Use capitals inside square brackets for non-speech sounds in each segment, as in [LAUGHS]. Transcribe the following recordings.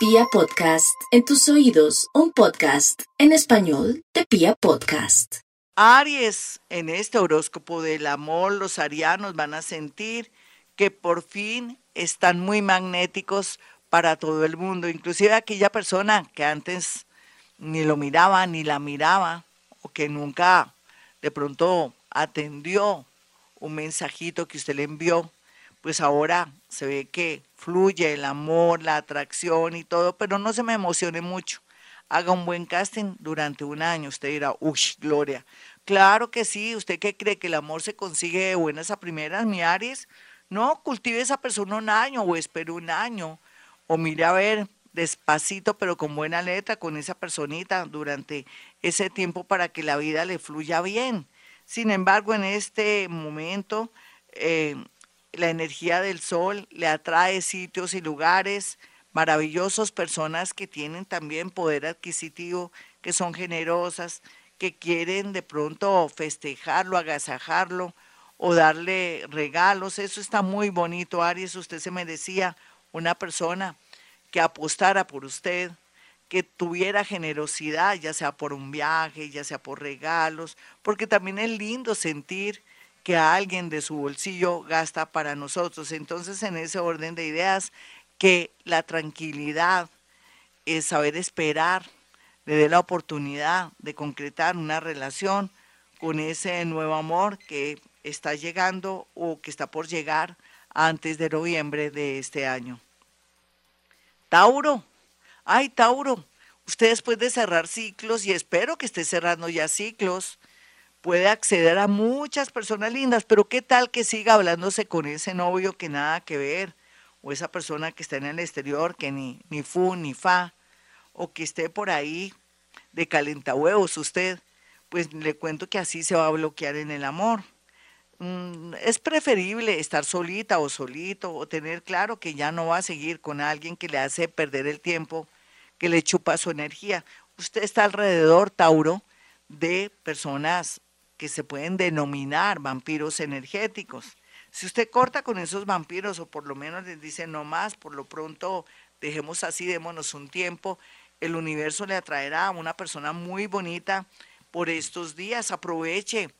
Pia Podcast, en tus oídos, un podcast en español de Pia Podcast. Aries, en este horóscopo del amor, los arianos van a sentir que por fin están muy magnéticos para todo el mundo, inclusive aquella persona que antes ni lo miraba ni la miraba o que nunca de pronto atendió un mensajito que usted le envió, pues ahora se ve que fluye el amor, la atracción y todo, pero no se me emocione mucho. Haga un buen casting durante un año. Usted dirá, uy, Gloria. Claro que sí. ¿Usted qué cree que el amor se consigue de buenas a primeras, mi Aries? No, cultive esa persona un año o espere un año. O mire a ver despacito, pero con buena letra, con esa personita durante ese tiempo para que la vida le fluya bien. Sin embargo, en este momento, eh, la energía del sol le atrae sitios y lugares maravillosos, personas que tienen también poder adquisitivo, que son generosas, que quieren de pronto festejarlo, agasajarlo o darle regalos. Eso está muy bonito, Aries. Usted se merecía una persona que apostara por usted, que tuviera generosidad, ya sea por un viaje, ya sea por regalos, porque también es lindo sentir que alguien de su bolsillo gasta para nosotros. Entonces, en ese orden de ideas, que la tranquilidad, es saber esperar, le dé la oportunidad de concretar una relación con ese nuevo amor que está llegando o que está por llegar antes de noviembre de este año. Tauro, ay Tauro, usted después de cerrar ciclos, y espero que esté cerrando ya ciclos, puede acceder a muchas personas lindas, pero ¿qué tal que siga hablándose con ese novio que nada que ver? O esa persona que está en el exterior que ni, ni fu ni fa, o que esté por ahí de calentahuevos usted, pues le cuento que así se va a bloquear en el amor. Mm, es preferible estar solita o solito o tener claro que ya no va a seguir con alguien que le hace perder el tiempo, que le chupa su energía. Usted está alrededor, Tauro, de personas que se pueden denominar vampiros energéticos. Si usted corta con esos vampiros o por lo menos les dice no más, por lo pronto dejemos así, démonos un tiempo, el universo le atraerá a una persona muy bonita por estos días. Aproveche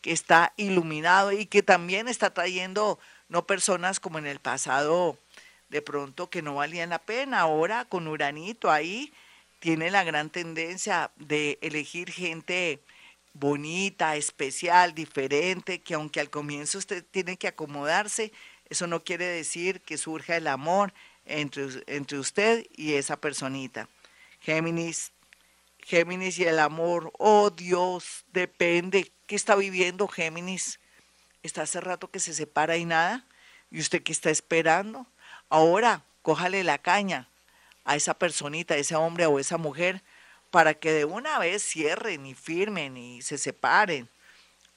que está iluminado y que también está trayendo no personas como en el pasado de pronto que no valían la pena. Ahora con Uranito ahí tiene la gran tendencia de elegir gente bonita, especial, diferente, que aunque al comienzo usted tiene que acomodarse, eso no quiere decir que surja el amor entre, entre usted y esa personita. Géminis, Géminis y el amor, oh Dios, depende. ¿Qué está viviendo Géminis? ¿Está hace rato que se separa y nada? ¿Y usted qué está esperando? Ahora, cójale la caña a esa personita, a ese hombre o esa mujer para que de una vez cierren y firmen y se separen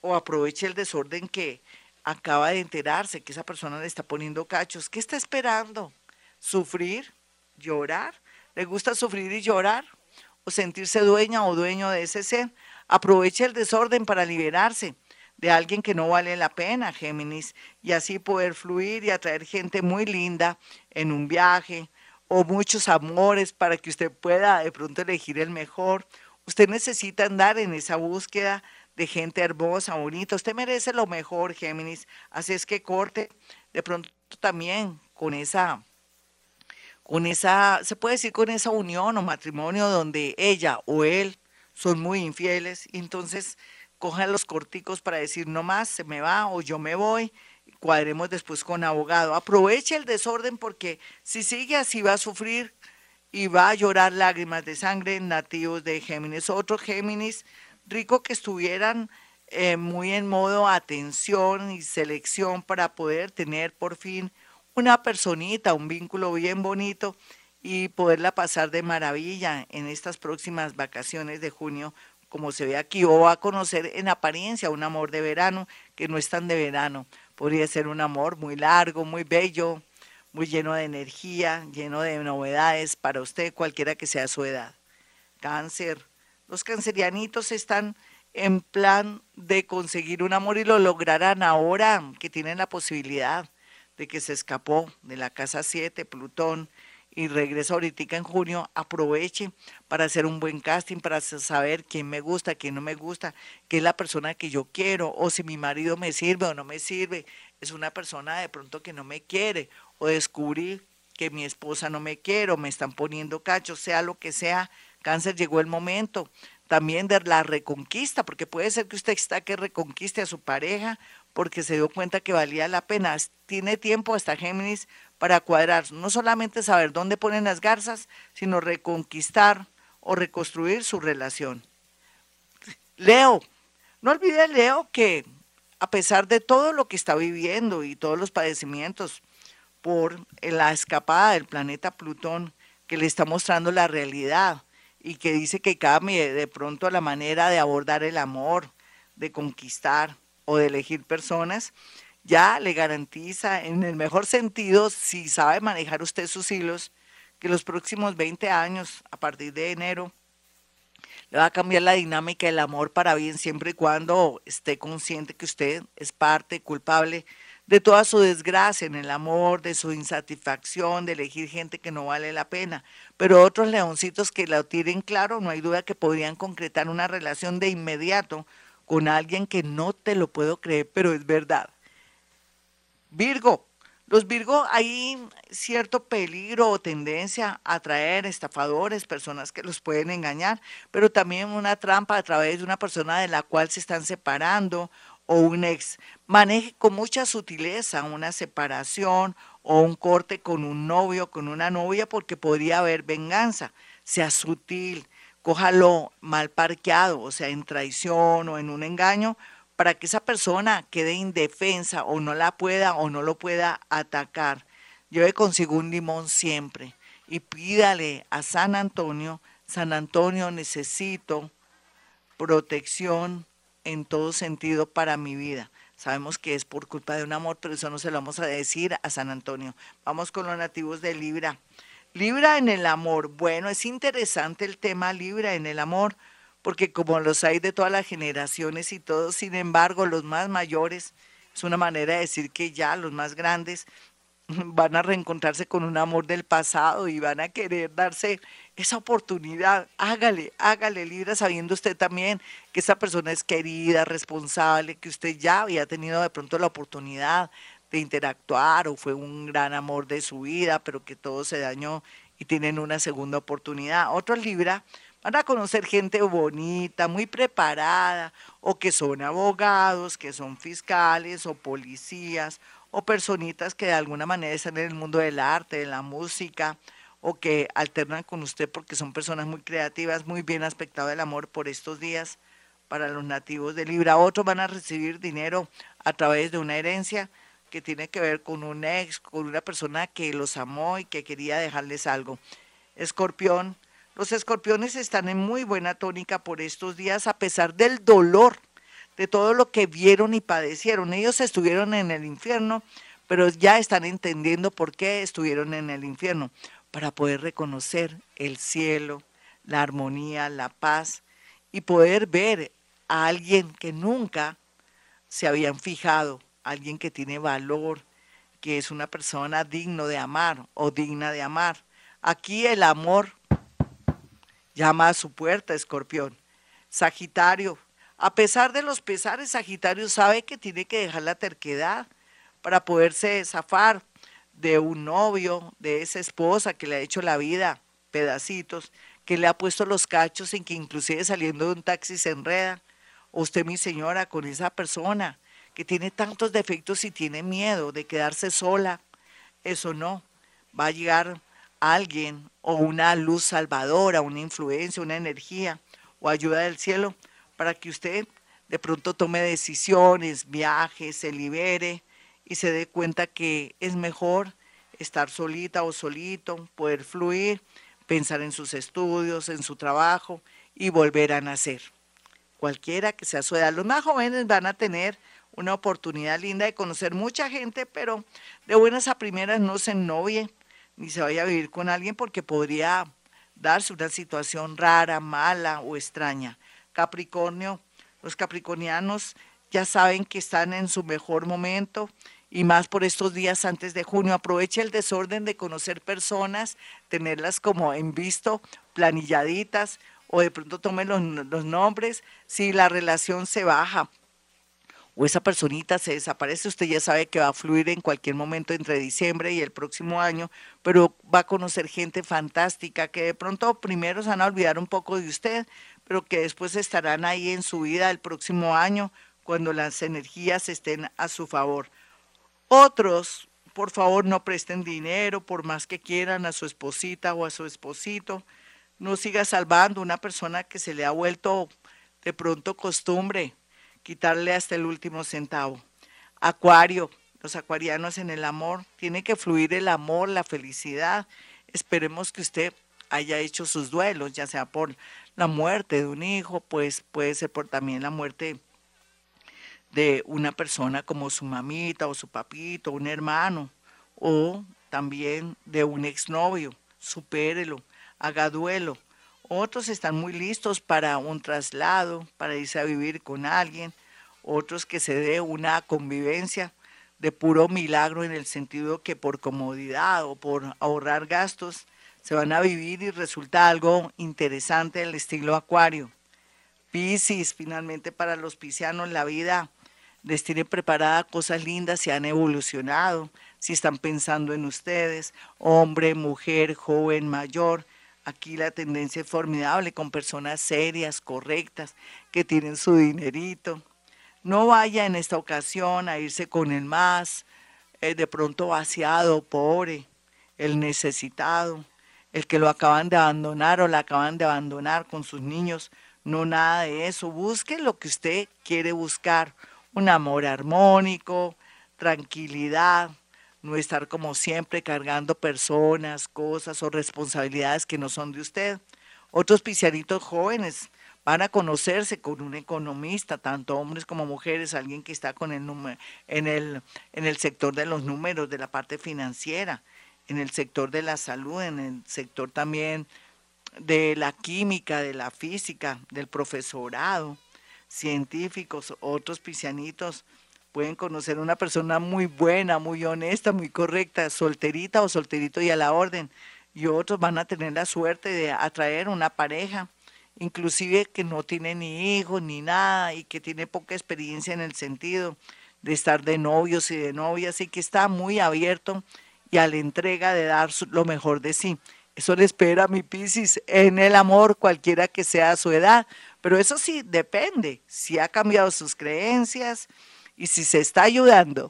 o aproveche el desorden que acaba de enterarse que esa persona le está poniendo cachos. ¿Qué está esperando? ¿Sufrir? ¿Llorar? ¿Le gusta sufrir y llorar? ¿O sentirse dueña o dueño de ese ser? Aproveche el desorden para liberarse de alguien que no vale la pena, Géminis, y así poder fluir y atraer gente muy linda en un viaje, o muchos amores para que usted pueda de pronto elegir el mejor. Usted necesita andar en esa búsqueda de gente hermosa, bonita. Usted merece lo mejor, Géminis. Así es que corte de pronto también con esa, con esa, se puede decir con esa unión o matrimonio donde ella o él son muy infieles. entonces cojan los corticos para decir no más, se me va o yo me voy cuadremos después con abogado. Aproveche el desorden porque si sigue así va a sufrir y va a llorar lágrimas de sangre nativos de Géminis. Otros Géminis, rico que estuvieran eh, muy en modo atención y selección para poder tener por fin una personita, un vínculo bien bonito y poderla pasar de maravilla en estas próximas vacaciones de junio, como se ve aquí, o a conocer en apariencia un amor de verano que no es tan de verano. Podría ser un amor muy largo, muy bello, muy lleno de energía, lleno de novedades para usted, cualquiera que sea su edad. Cáncer. Los cancerianitos están en plan de conseguir un amor y lo lograrán ahora que tienen la posibilidad de que se escapó de la casa 7, Plutón, y regreso ahorita en junio, aproveche para hacer un buen casting, para saber quién me gusta, quién no me gusta, qué es la persona que yo quiero, o si mi marido me sirve o no me sirve, es una persona de pronto que no me quiere, o descubrir que mi esposa no me quiere, o me están poniendo cachos, sea lo que sea, cáncer llegó el momento también de la reconquista, porque puede ser que usted está que reconquiste a su pareja porque se dio cuenta que valía la pena. Tiene tiempo hasta Géminis para cuadrar, no solamente saber dónde ponen las garzas, sino reconquistar o reconstruir su relación. Leo, no olvide Leo que a pesar de todo lo que está viviendo y todos los padecimientos por la escapada del planeta Plutón que le está mostrando la realidad y que dice que cambie de pronto la manera de abordar el amor, de conquistar o de elegir personas, ya le garantiza, en el mejor sentido, si sabe manejar usted sus hilos, que los próximos 20 años, a partir de enero, le va a cambiar la dinámica del amor para bien, siempre y cuando esté consciente que usted es parte culpable de toda su desgracia en el amor, de su insatisfacción, de elegir gente que no vale la pena. Pero otros leoncitos que lo tienen claro, no hay duda que podrían concretar una relación de inmediato con alguien que no te lo puedo creer, pero es verdad. Virgo, los Virgo hay cierto peligro o tendencia a atraer estafadores, personas que los pueden engañar, pero también una trampa a través de una persona de la cual se están separando o un ex. Maneje con mucha sutileza una separación o un corte con un novio, con una novia, porque podría haber venganza. Sea sutil, cójalo mal parqueado, o sea, en traición o en un engaño, para que esa persona quede indefensa o no la pueda o no lo pueda atacar. Lleve consigo un limón siempre y pídale a San Antonio, San Antonio necesito protección en todo sentido para mi vida. Sabemos que es por culpa de un amor, pero eso no se lo vamos a decir a San Antonio. Vamos con los nativos de Libra. Libra en el amor. Bueno, es interesante el tema Libra en el amor porque como los hay de todas las generaciones y todos, sin embargo, los más mayores, es una manera de decir que ya los más grandes [LAUGHS] van a reencontrarse con un amor del pasado y van a querer darse esa oportunidad. Hágale, hágale, Libra, sabiendo usted también que esa persona es querida, responsable, que usted ya había tenido de pronto la oportunidad de interactuar o fue un gran amor de su vida, pero que todo se dañó y tienen una segunda oportunidad. Otros Libra Van a conocer gente bonita, muy preparada, o que son abogados, que son fiscales o policías, o personitas que de alguna manera están en el mundo del arte, de la música, o que alternan con usted porque son personas muy creativas, muy bien aspectado del amor por estos días para los nativos de Libra. Otros van a recibir dinero a través de una herencia que tiene que ver con un ex, con una persona que los amó y que quería dejarles algo. Escorpión, los escorpiones están en muy buena tónica por estos días a pesar del dolor, de todo lo que vieron y padecieron. Ellos estuvieron en el infierno, pero ya están entendiendo por qué estuvieron en el infierno, para poder reconocer el cielo, la armonía, la paz y poder ver a alguien que nunca se habían fijado, alguien que tiene valor, que es una persona digno de amar o digna de amar. Aquí el amor llama a su puerta, escorpión. Sagitario, a pesar de los pesares, Sagitario sabe que tiene que dejar la terquedad para poderse zafar de un novio, de esa esposa que le ha hecho la vida pedacitos, que le ha puesto los cachos en que inclusive saliendo de un taxi se enreda. Usted, mi señora, con esa persona que tiene tantos defectos y tiene miedo de quedarse sola, eso no, va a llegar alguien o una luz salvadora, una influencia, una energía o ayuda del cielo para que usted de pronto tome decisiones, viaje, se libere y se dé cuenta que es mejor estar solita o solito, poder fluir, pensar en sus estudios, en su trabajo y volver a nacer. Cualquiera que sea su edad. Los más jóvenes van a tener una oportunidad linda de conocer mucha gente, pero de buenas a primeras no se ennovien ni se vaya a vivir con alguien porque podría darse una situación rara, mala o extraña. Capricornio, los capricornianos ya saben que están en su mejor momento y más por estos días antes de junio. Aproveche el desorden de conocer personas, tenerlas como en visto, planilladitas, o de pronto tome los, los nombres. Si la relación se baja, o esa personita se desaparece, usted ya sabe que va a fluir en cualquier momento entre diciembre y el próximo año, pero va a conocer gente fantástica que de pronto primero se van a olvidar un poco de usted, pero que después estarán ahí en su vida el próximo año cuando las energías estén a su favor. Otros, por favor, no presten dinero por más que quieran a su esposita o a su esposito. No siga salvando una persona que se le ha vuelto de pronto costumbre quitarle hasta el último centavo. Acuario, los acuarianos en el amor, tiene que fluir el amor, la felicidad. Esperemos que usted haya hecho sus duelos, ya sea por la muerte de un hijo, pues puede ser por también la muerte de una persona como su mamita o su papito, un hermano, o también de un exnovio. Supérelo, haga duelo. Otros están muy listos para un traslado, para irse a vivir con alguien. Otros que se dé una convivencia de puro milagro en el sentido que por comodidad o por ahorrar gastos se van a vivir y resulta algo interesante del estilo acuario. Piscis, finalmente para los piscianos la vida les tiene preparada cosas lindas, si han evolucionado, si están pensando en ustedes, hombre, mujer, joven, mayor, Aquí la tendencia es formidable con personas serias, correctas, que tienen su dinerito. No vaya en esta ocasión a irse con el más, eh, de pronto vaciado, pobre, el necesitado, el que lo acaban de abandonar o la acaban de abandonar con sus niños. No nada de eso. Busque lo que usted quiere buscar. Un amor armónico, tranquilidad, no estar como siempre cargando personas, cosas o responsabilidades que no son de usted. Otros pisianitos jóvenes van a conocerse con un economista, tanto hombres como mujeres, alguien que está con el en el en el sector de los números, de la parte financiera, en el sector de la salud, en el sector también de la química, de la física, del profesorado, científicos, otros pisianitos pueden conocer una persona muy buena, muy honesta, muy correcta, solterita o solterito y a la orden. Y otros van a tener la suerte de atraer una pareja, inclusive que no tiene ni hijos ni nada y que tiene poca experiencia en el sentido de estar de novios y de novias y que está muy abierto y a la entrega de dar lo mejor de sí. Eso le espera a mi Piscis en el amor, cualquiera que sea su edad. Pero eso sí depende, si ha cambiado sus creencias, y si se está ayudando.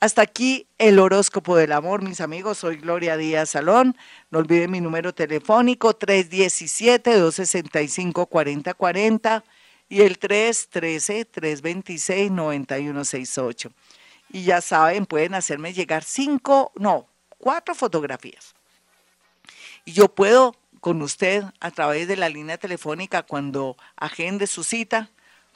Hasta aquí el horóscopo del amor, mis amigos. Soy Gloria Díaz Salón. No olviden mi número telefónico 317-265-4040 y el 313-326-9168. Y ya saben, pueden hacerme llegar cinco, no, cuatro fotografías. Y yo puedo con usted a través de la línea telefónica cuando agende su cita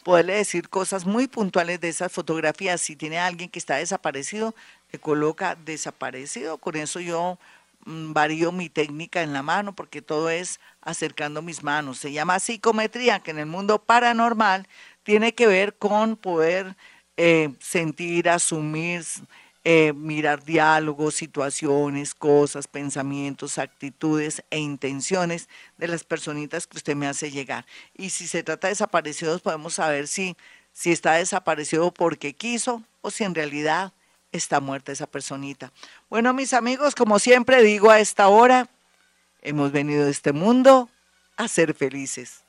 poderle decir cosas muy puntuales de esas fotografías. Si tiene alguien que está desaparecido, le coloca desaparecido. Con eso yo mm, varío mi técnica en la mano porque todo es acercando mis manos. Se llama psicometría, que en el mundo paranormal tiene que ver con poder eh, sentir, asumir, eh, mirar diálogos, situaciones, cosas, pensamientos, actitudes e intenciones de las personitas que usted me hace llegar. Y si se trata de desaparecidos, podemos saber si, si está desaparecido porque quiso o si en realidad está muerta esa personita. Bueno, mis amigos, como siempre digo a esta hora, hemos venido a este mundo a ser felices.